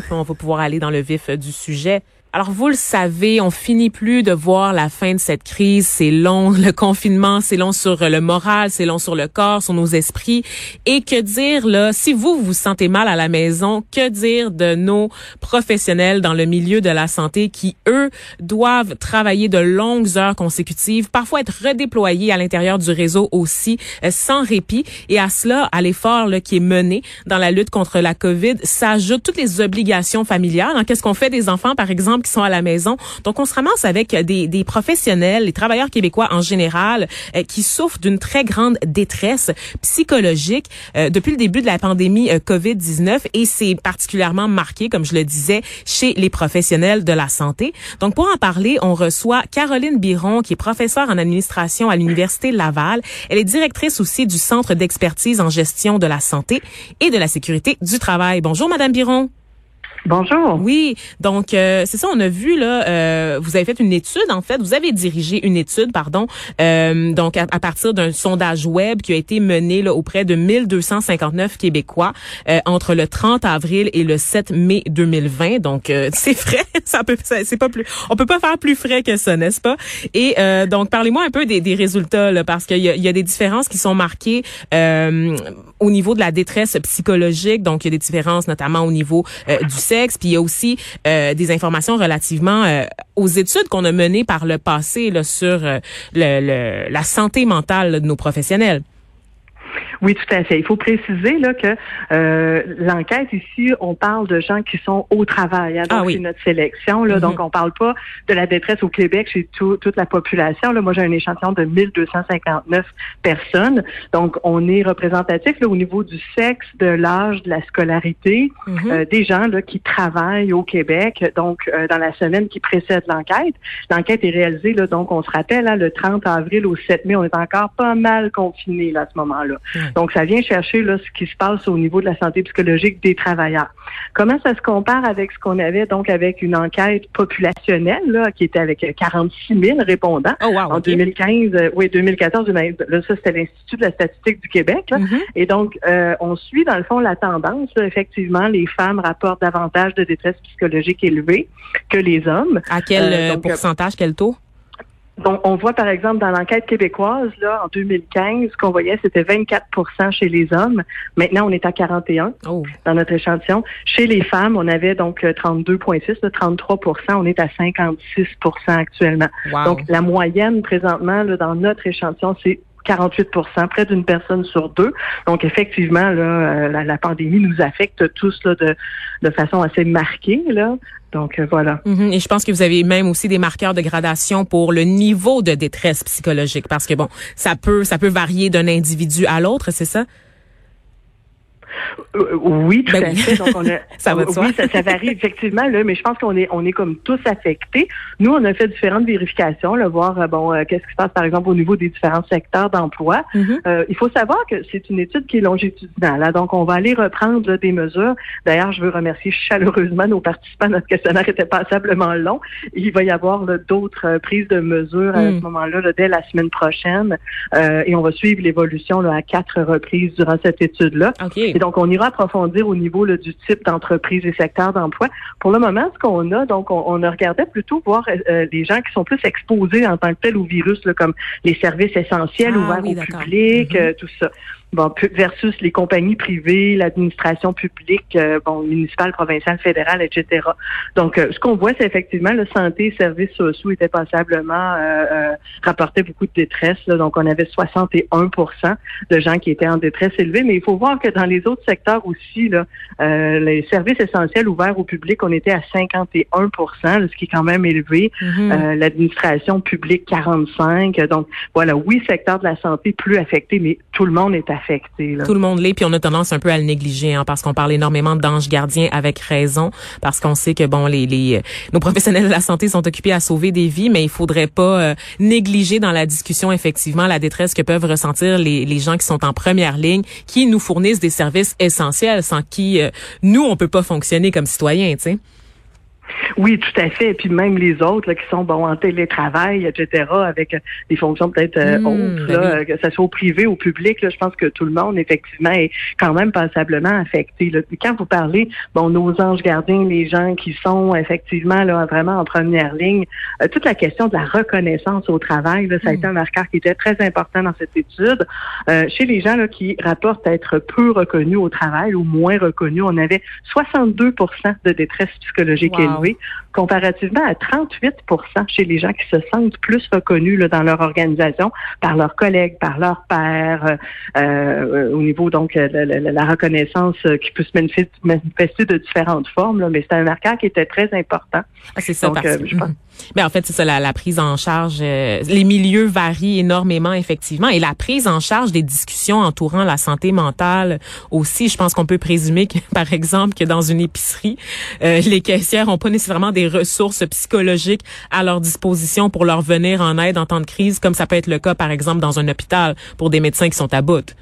puis on va pouvoir aller dans le vif du sujet. Alors vous le savez, on finit plus de voir la fin de cette crise. C'est long, le confinement, c'est long sur le moral, c'est long sur le corps, sur nos esprits. Et que dire là, si vous vous sentez mal à la maison, que dire de nos professionnels dans le milieu de la santé qui eux doivent travailler de longues heures consécutives, parfois être redéployés à l'intérieur du réseau aussi euh, sans répit. Et à cela, à l'effort qui est mené dans la lutte contre la COVID, s'ajoutent toutes les obligations familiales. Hein, Qu'est-ce qu'on fait des enfants, par exemple? Qui sont à la maison. Donc, on se ramasse avec des, des professionnels, les travailleurs québécois en général, euh, qui souffrent d'une très grande détresse psychologique euh, depuis le début de la pandémie euh, COVID-19 et c'est particulièrement marqué, comme je le disais, chez les professionnels de la santé. Donc, pour en parler, on reçoit Caroline Biron, qui est professeure en administration à l'Université Laval. Elle est directrice aussi du Centre d'expertise en gestion de la santé et de la sécurité du travail. Bonjour, Madame Biron. Bonjour. Oui, donc euh, c'est ça, on a vu là, euh, vous avez fait une étude en fait, vous avez dirigé une étude, pardon, euh, donc à, partir d'un sondage web qui a été mené là, auprès de 1259 Québécois entre le 30 avril et le 7 mai 2020. Donc c'est frais, ça peut, c'est pas plus, on peut pas faire plus frais que ça, n'est-ce pas? Et donc parlez-moi un peu des, des résultats là, parce qu'il y y a, des différences qui sont marquées au niveau de la détresse psychologique. Donc il y a des différences notamment au niveau du sexe puis il y a aussi euh, des informations relativement euh, aux études qu'on a menées par le passé là, sur euh, le, la santé mentale de nos professionnels. Oui, tout à fait. Il faut préciser là que euh, l'enquête ici, on parle de gens qui sont au travail. Hein, donc, ah c'est notre sélection. Là, Donc, mm-hmm. on parle pas de la détresse au Québec chez toute la population. Là, moi, j'ai un échantillon de 1259 personnes. Donc, on est représentatif là, au niveau du sexe, de l'âge, de la scolarité, mm-hmm. euh, des gens là, qui travaillent au Québec. Donc, euh, dans la semaine qui précède l'enquête, l'enquête est réalisée. Là, donc, on se rappelle, hein, le 30 avril au 7 mai, on est encore pas mal confinés là, à ce moment-là. Donc, ça vient chercher là, ce qui se passe au niveau de la santé psychologique des travailleurs. Comment ça se compare avec ce qu'on avait donc avec une enquête populationnelle là, qui était avec 46 000 répondants oh, en 2015, euh, oui 2014. Là, ça c'était l'Institut de la statistique du Québec. Mm-hmm. Et donc, euh, on suit dans le fond la tendance. effectivement, les femmes rapportent davantage de détresse psychologique élevée que les hommes. À quel euh, pourcentage, quel taux? Donc, on voit par exemple dans l'enquête québécoise, là, en 2015, ce qu'on voyait, c'était 24% chez les hommes. Maintenant, on est à 41 dans notre échantillon. Chez les femmes, on avait donc 32,6, 33% On est à 56% actuellement. Donc, la moyenne présentement là, dans notre échantillon, c'est 48% près d'une personne sur deux. Donc effectivement, là, euh, la, pandémie nous affecte tous là, de, de façon assez marquée. Là. Donc euh, voilà. Mhm. Et je pense que vous avez même aussi des marqueurs de gradation pour le niveau de détresse psychologique, parce que bon, ça peut ça peut varier d'un individu à l'autre, c'est ça? Euh, oui, tout ben à fait. Donc on a, ça va oui, ça, varie effectivement là, mais je pense qu'on est on est comme tous affectés. Nous, on a fait différentes vérifications, là, voir euh, bon euh, qu'est-ce qui se passe par exemple au niveau des différents secteurs d'emploi. Mm-hmm. il faut savoir que c'est une étude qui est longitudinale. Là, donc on va aller reprendre des mesures. D'ailleurs, je veux remercier chaleureusement nos participants. Notre questionnaire était passablement long. Il va y avoir d'autres prises de mesures à ce mm. moment-là dès la semaine prochaine, et on va suivre l'évolution à quatre reprises durant cette étude-là. Okay. Donc, on ira approfondir au niveau du type d'entreprise et secteur d'emploi. Pour le moment, ce qu'on a, donc, on, a regardé plutôt voir euh, les gens qui sont plus exposés en tant que tel au virus, comme les services essentiels ah ouverts au public, mm-hmm. euh, tout ça bon, versus les compagnies privées, l'administration publique, euh, bon, municipale, provinciale, fédérale, etc. Donc, euh, ce qu'on voit, c'est effectivement le santé et services sociaux étaient passablement euh, rapportaient beaucoup de détresse. donc, on avait 61% de gens qui étaient en détresse élevée. Mais il faut voir que dans les autres secteurs aussi, là, les services essentiels ouverts au public, on était à 51% ce qui est quand même élevé. Mm-hmm. L'administration publique, 45 Donc, voilà, oui, secteur de la santé plus affecté, mais tout le monde est affecté tout le monde l'est, puis on a tendance un peu à le négliger, hein, parce qu'on parle énormément d'anges gardiens avec raison, parce qu'on sait que bon, les, les nos professionnels de la santé sont occupés à sauver des vies, mais il faudrait pas euh, négliger dans la discussion effectivement la détresse que peuvent ressentir les, les gens qui sont en première ligne, qui nous fournissent des services essentiels, sans qui euh, nous on peut pas fonctionner comme citoyens, tu sais. Oui, tout à fait. Et puis même les autres là, qui sont bon en télétravail, etc., avec des fonctions peut-être euh, mmh, autres, ben là, que ce soit au privé ou au public, là, je pense que tout le monde, effectivement, est quand même passablement affecté. Là. quand vous parlez, bon, nos anges gardiens, les gens qui sont effectivement là, vraiment en première ligne, euh, toute la question de la reconnaissance au travail, là, ça a mmh. été un marqueur qui était très important dans cette étude. Euh, chez les gens là, qui rapportent être peu reconnus au travail ou moins reconnus, on avait 62% de détresse psychologique élevée, oui, comparativement à 38% chez les gens qui se sentent plus reconnus là, dans leur organisation par leurs collègues, par leurs pairs, euh, euh, au niveau donc de la, reconnaissance qui peut se manifester, de différentes formes. Là, mais c'est un marqueur qui était très important. Ah, c'est ça. Donc, je pense, ben en fait, c'est ça, la, prise en charge. Euh, les milieux varient énormément, effectivement. Et la prise en charge des discussions entourant la santé mentale aussi. Je pense qu'on peut présumer que, par exemple, que dans une épicerie, euh, les caissières ont pas nécessairement des ressources psychologiques à leur disposition pour leur venir en aide en temps de crise, comme ça peut être le cas, par exemple, dans un hôpital pour des médecins qui sont à bout?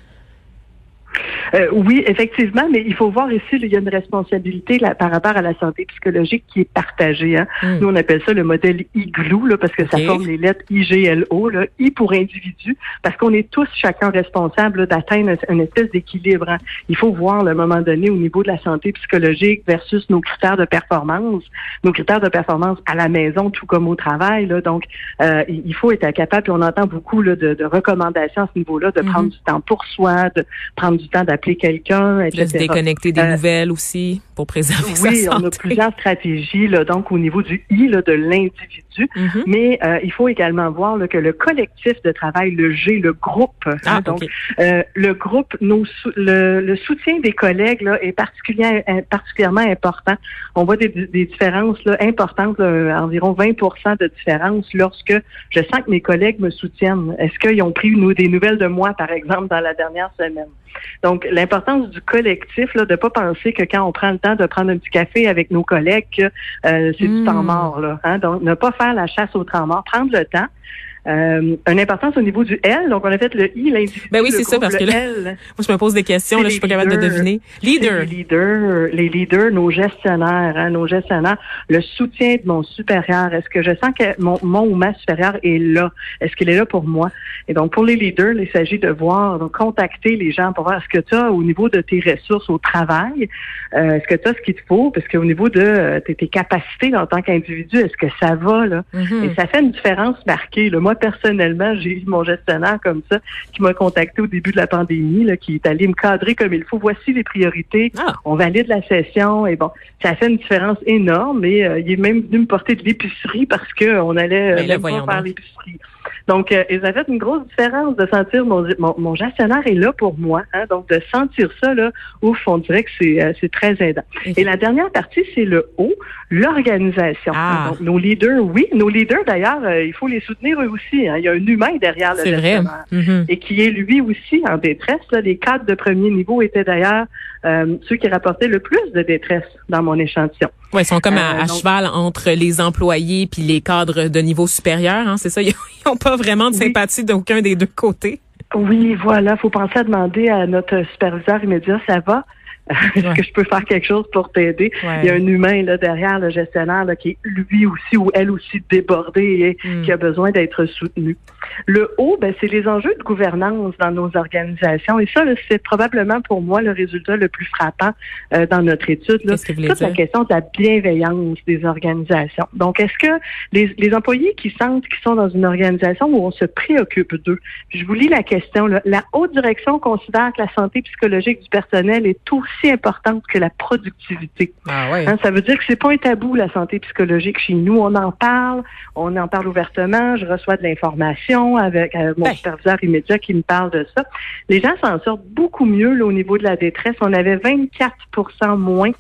Euh, oui, effectivement, mais il faut voir ici, il y a une responsabilité là, par rapport à la santé psychologique qui est partagée. Hein. Hmm. Nous, on appelle ça le modèle IGLOU, là, parce que ça forme les lettres IGLO, là, I pour individu, parce qu'on est tous chacun responsable d'atteindre une espèce d'équilibre. Hein. Il faut voir, le moment donné, au niveau de la santé psychologique versus nos critères de performance, nos critères de performance à la maison, tout comme au travail. Là. Donc, euh, il faut être capable, puis on entend beaucoup là, de, de recommandations à ce niveau-là, de prendre mm-hmm. du temps pour soi, de prendre du temps d'appeler quelqu'un, etc. De se déconnecter des euh, nouvelles aussi pour préserver oui, sa santé. Oui, on a plusieurs stratégies, là, donc au niveau du I là, de l'individu, mm-hmm. mais euh, il faut également voir là, que le collectif de travail, le G, le groupe, hein, ah, euh, le groupe, nos, le, le, soutien des collègues là, est particulièrement, particulièrement important. On voit des, des différences là, importantes, environ 20% de différence lorsque je sens que mes collègues me soutiennent. Est-ce qu'ils ont pris une, des nouvelles de moi, par exemple, dans la dernière semaine? Donc, l'importance du collectif, là, de pas penser que quand on prend le temps de prendre un petit café avec nos collègues, euh, c'est du temps hmm. mort. Là, hein? Donc, ne pas faire la chasse au temps mort, prendre le temps. Euh, une importance au niveau du L. Donc, on a fait le I, l'individu. Ben oui, c'est ça, parce que là, moi, je me pose des questions, là, je suis pas capable de deviner. Leader. Les leaders, les leaders, nos gestionnaires, hein, nos gestionnaires, le soutien de mon supérieur. Est-ce que je sens que mon, mon ou ma supérieure est là? Est-ce qu'il est là pour moi? Et donc, pour les leaders, il s'agit de voir, donc, contacter les gens pour voir ce que tu as au niveau de tes ressources au travail, euh, est-ce que tu as ce qu'il te faut, parce qu'au niveau de euh, tes, capacités en tant qu'individu, est-ce que ça va, là? Mm-hmm. Et ça fait une différence marquée, là. Moi, personnellement, j'ai eu mon gestionnaire comme ça qui m'a contacté au début de la pandémie, là, qui est allé me cadrer comme il faut. Voici les priorités. Ah. On valide la session et bon, ça fait une différence énorme. Et euh, il est même venu me porter de l'épicerie parce qu'on allait euh, pas faire l'épicerie. Donc, euh, ça fait une grosse différence de sentir mon, mon, gestionnaire est là pour moi. Hein, donc, de sentir ça, là, ouf, on dirait que c'est, euh, c'est très aidant. Et la dernière partie, c'est le O, l'organisation. Ah. Donc, nos leaders, oui, nos leaders, d'ailleurs, euh, il faut les soutenir eux aussi. Hein. Il y a un humain derrière le gestionnaire. Mm-hmm. Et qui est lui aussi en détresse. Là. Les cadres de premier niveau étaient d'ailleurs euh, ceux qui rapportaient le plus de détresse dans mon échantillon. Oui, ils sont comme à, cheval entre les employés puis les cadres de niveau supérieur, hein, c'est ça? Ils n'ont pas vraiment de sympathie d'aucun des deux côtés. Oui, voilà. faut penser à demander à notre superviseur immédiat, ça va? Est-ce que je peux faire quelque chose pour t'aider? Il y a un humain là derrière le gestionnaire là, qui est lui aussi ou elle aussi débordé et hmm. qui a besoin d'être soutenu. Le haut, ben, c'est les enjeux de gouvernance dans nos organisations. Et ça, c'est probablement pour moi le résultat le plus frappant euh, dans notre étude. C'est toute la question de la bienveillance des organisations. Donc, est-ce que les, les, employés qui sentent qu'ils sont dans une organisation où on se préoccupe d'eux? Je vous lis la question. Là. La haute direction considère que la santé psychologique du personnel est tout aussi importante que la productivité. Ah hein, ça veut dire que c'est pas un tabou la santé psychologique chez nous. On en parle, on en parle ouvertement. Je reçois de l'information avec euh, mon superviseur immédiat qui me parle de ça. Les gens s'en sortent beaucoup mieux là, au niveau de la détresse. On avait 24% moins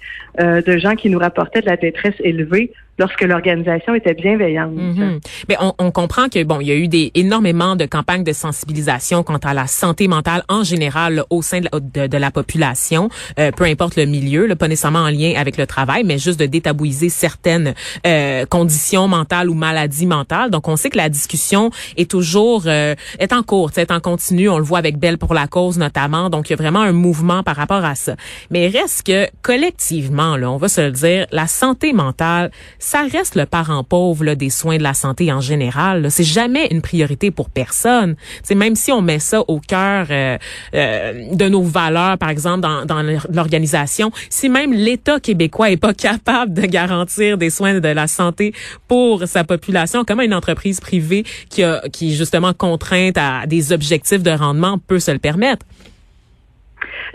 euh, de gens qui nous rapportaient de la détresse élevée lorsque l'organisation était bienveillante. Mhm. Mais on, on, comprend que bon, il y a eu des énormément de campagnes de sensibilisation quant à la santé mentale en général au sein de la, de, la population, euh, peu importe le milieu, là, pas nécessairement en lien avec le travail, mais juste de détabouiser certaines euh, conditions mentales ou maladies mentales. Donc on sait que la discussion est toujours euh, est en cours, est en continu. On le voit avec Belle pour la cause notamment. Donc il y a vraiment un mouvement par rapport à ça. Mais reste que collectivement, là, on va se le dire, la santé mentale ça reste le parent pauvre là, des soins de la santé en général. C'est jamais une priorité pour personne. C'est même si on met ça au cœur euh, euh, de nos valeurs, par exemple dans, dans l'organisation, si même l'État québécois est pas capable de garantir des soins de la santé pour sa population, comment une entreprise privée qui a qui est justement contrainte à des objectifs de rendement peut se le permettre?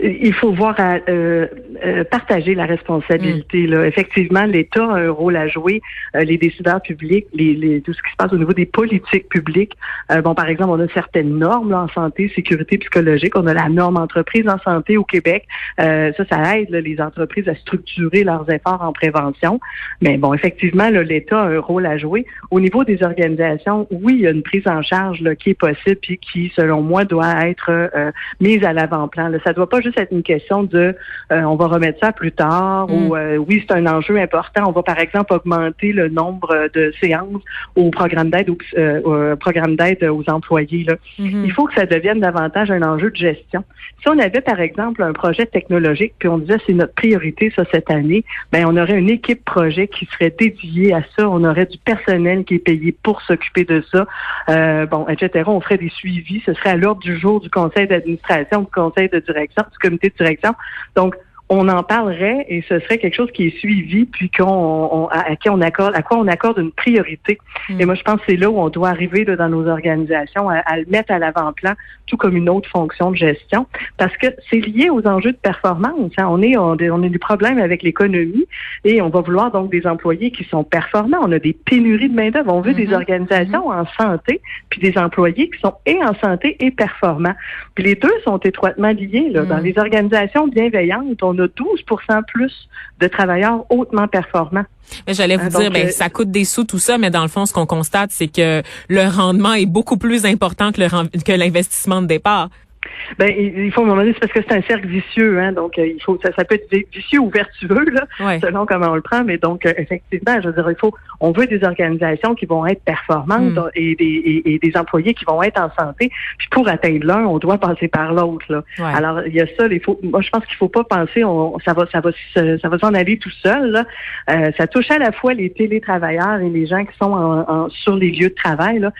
Il faut voir à, euh, euh, partager la responsabilité. Là. Effectivement, l'État a un rôle à jouer, euh, les décideurs publics, les, les, tout ce qui se passe au niveau des politiques publiques. bon, par exemple, on a certaines normes là, en santé, sécurité psychologique. On a la norme entreprise en santé au Québec. ça, ça aide les entreprises à structurer leurs efforts en prévention. Mais bon, effectivement, l'État a un rôle à jouer. Au niveau des organisations, oui, il y a une prise en charge là, qui est possible puis qui, selon moi, doit être mise à l'avant-plan. Ça doit pas juste être une question de euh, on va remettre ça plus tard ou mm. euh, oui, c'est un enjeu important. On va par exemple augmenter le nombre de séances au programme d'aide euh, au programme d'aide aux employés. Là. Mm-hmm. Il faut que ça devienne davantage un enjeu de gestion. Si on avait par exemple un projet technologique puis on disait c'est notre priorité ça cette année, ben on aurait une équipe projet qui serait dédiée à ça. On aurait du personnel qui est payé pour s'occuper de ça. bon, etc. On ferait des suivis. Ce serait à l'ordre du jour du conseil d'administration, du conseil de direction, comité de direction. Donc, on en parlerait et ce serait quelque chose qui est suivi puis qu'on à, qui on accorde à quoi on accorde une priorité. Mm. Et moi je pense que c'est là où on doit arriver dans nos organisations à, le mettre à l'avant-plan tout comme une autre fonction de gestion parce que c'est lié aux enjeux de performance. Hein. On est on, on a des problèmes avec l'économie et on va vouloir donc des employés qui sont performants. On a des pénuries de main d'œuvre. On veut des mm-hmm. organisations mm-hmm. en santé puis des employés qui sont et en santé et performants. Puis les deux sont étroitement liés là. Dans mm. les organisations bienveillantes, on a 12 plus de travailleurs hautement performants. Mais j'allais vous hein, dire, ben, euh, ça coûte des sous tout ça, mais dans le fond, ce qu'on constate, c'est que le rendement est beaucoup plus important que que l'investissement de départ. Ben, il faut, à un moment donné, c'est parce que c'est un cercle vicieux, hein, donc euh, il faut, ça, ça, peut être vicieux ou vertueux, là, selon comment on le prend, mais donc, euh, effectivement, je veux dire, il faut, on veut des organisations qui vont être performantes mm. et, des, et, des employés qui vont être en santé, puis pour atteindre l'un, on doit passer par l'autre, là. Alors, il y a ça, il faut, moi, je pense qu'il faut pas penser, on, ça va, ça va, ça va s'en aller tout seul, là. Euh, ça touche à la fois les télétravailleurs et les gens qui sont en, sur les lieux de travail, là,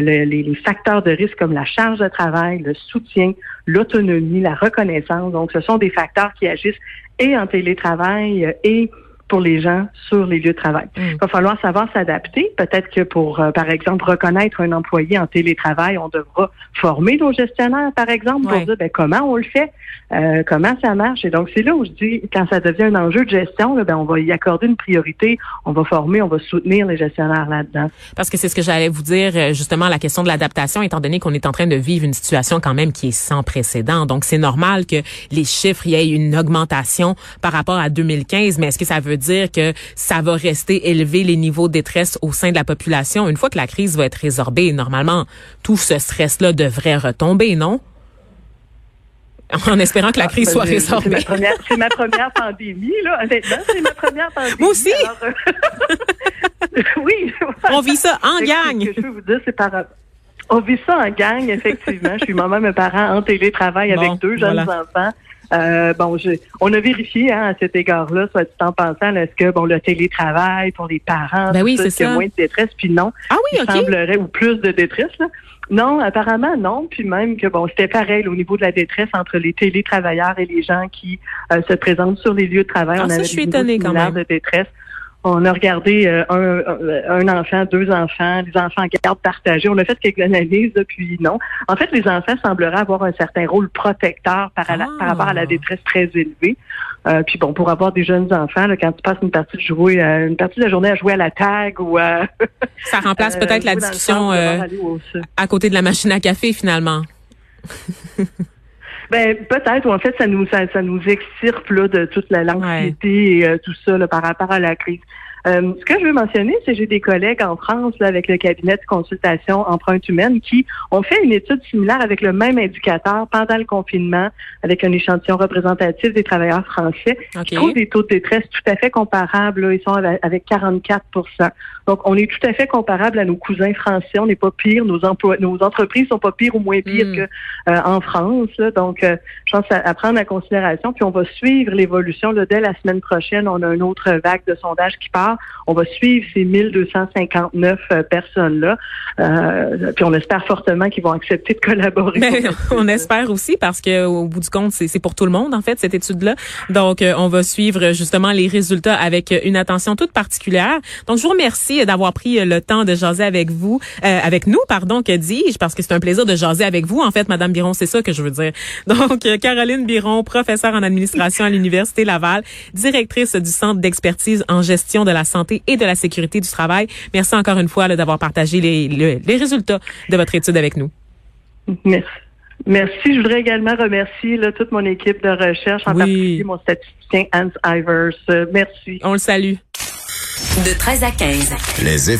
les, les facteurs de risque comme la charge de travail, le soutien, l'autonomie, la reconnaissance. Donc, ce sont des facteurs qui agissent et en télétravail euh, et pour les gens sur les lieux de travail. Mm. Il va falloir savoir s'adapter. Peut-être que pour, euh, par exemple, reconnaître un employé en télétravail, on devra former nos gestionnaires, par exemple, pour dire ben, comment on le fait, euh, comment ça marche. Et donc, c'est là où je dis, quand ça devient un enjeu de gestion, ben, on va y accorder une priorité, on va former, on va soutenir les gestionnaires là-dedans. Parce que c'est ce que j'allais vous dire, euh, justement, la question de l'adaptation, étant donné qu'on est en train de vivre une situation quand même qui est sans précédent. Donc, c'est normal que les chiffres, il y ait une augmentation par rapport à 2015, mais est-ce que ça veut dire que ça va rester élevé les niveaux de détresse au sein de la population une fois que la crise va être résorbée? Normalement, tout ce stress-là devrait retomber, non? en espérant que la crise soit résorbée. C'est ma, première, pandémie, là. Honnêtement, c'est ma première pandémie. Moi aussi. Euh, oui. On vit ça en gang. Ce que je veux vous dire, c'est par on vit ça en gang, effectivement. je suis moi-même un parent en télétravail avec deux jeunes enfants. Euh, bon, on a vérifié hein, à cet égard-là, soit dit en pensant, est-ce que bon le télétravail pour les parents, ben oui, c'est moins de détresse, puis non. Ah oui, il semblerait ou plus de détresse. Là. Non, apparemment non. Puis même que bon, c'était pareil au niveau de la détresse entre les télétravailleurs et les gens qui euh, se présentent sur les lieux de travail. Ah, on ça, je suis étonnée quand même. de détresse. On a regardé euh, un, un, enfant, deux enfants, les enfants en garde partagée. On a fait quelques analyses, puis non. En fait, les enfants sembleraient avoir un certain rôle protecteur par, par rapport à la ah. détresse très élevée. Euh, puis bon, pour avoir des jeunes enfants, là, quand tu passes une partie de jouer, euh, une partie de la journée à jouer à la tag ou à ça remplace peut-être la discussion à côté de la machine à café finalement. Ben peut-être, ou en fait, ça nous ça, nous extirpe là, de toute la l'anxiété et euh, tout ça là, par rapport à la crise. Euh, ce que je veux mentionner, c'est que j'ai des collègues en France là, avec le cabinet de consultation empreinte humaine qui ont fait une étude similaire avec le même indicateur pendant le confinement, avec un échantillon représentatif des travailleurs français, qui trouvent des taux de détresse tout à fait comparables. Là. Ils sont avec 44% Donc, on est tout à fait comparable à nos cousins français. On n'est pas pire. Nos emplois, nos entreprises sont pas pires ou moins pires mm. que euh, en France. Donc, euh, je pense à, à, prendre en considération. Puis, on va suivre l'évolution. Dès la semaine prochaine, on a une autre vague de sondages qui part on va suivre ces 1259 personnes-là. puis on espère fortement qu'ils vont accepter de collaborer. Mais on espère aussi parce que au bout du compte, c'est pour tout le monde en fait cette étude-là. Donc on va suivre justement les résultats avec une attention toute particulière. Donc je vous remercie d'avoir pris le temps de jaser avec vous, avec nous, pardon, que dis-je, parce que c'est un plaisir de jaser avec vous en fait, Madame Biron, c'est ça que je veux dire. Donc Caroline Biron, professeure en administration à l'université Laval, directrice du centre d'expertise en gestion de la santé et de la sécurité du travail. Merci encore une fois d'avoir partagé les, les, résultats de votre étude avec nous. Merci. Merci. Je voudrais également remercier là, toute mon équipe de recherche, en particulier mon statisticien Hans Ivers. merci. On le salue. De 13 à 15. Les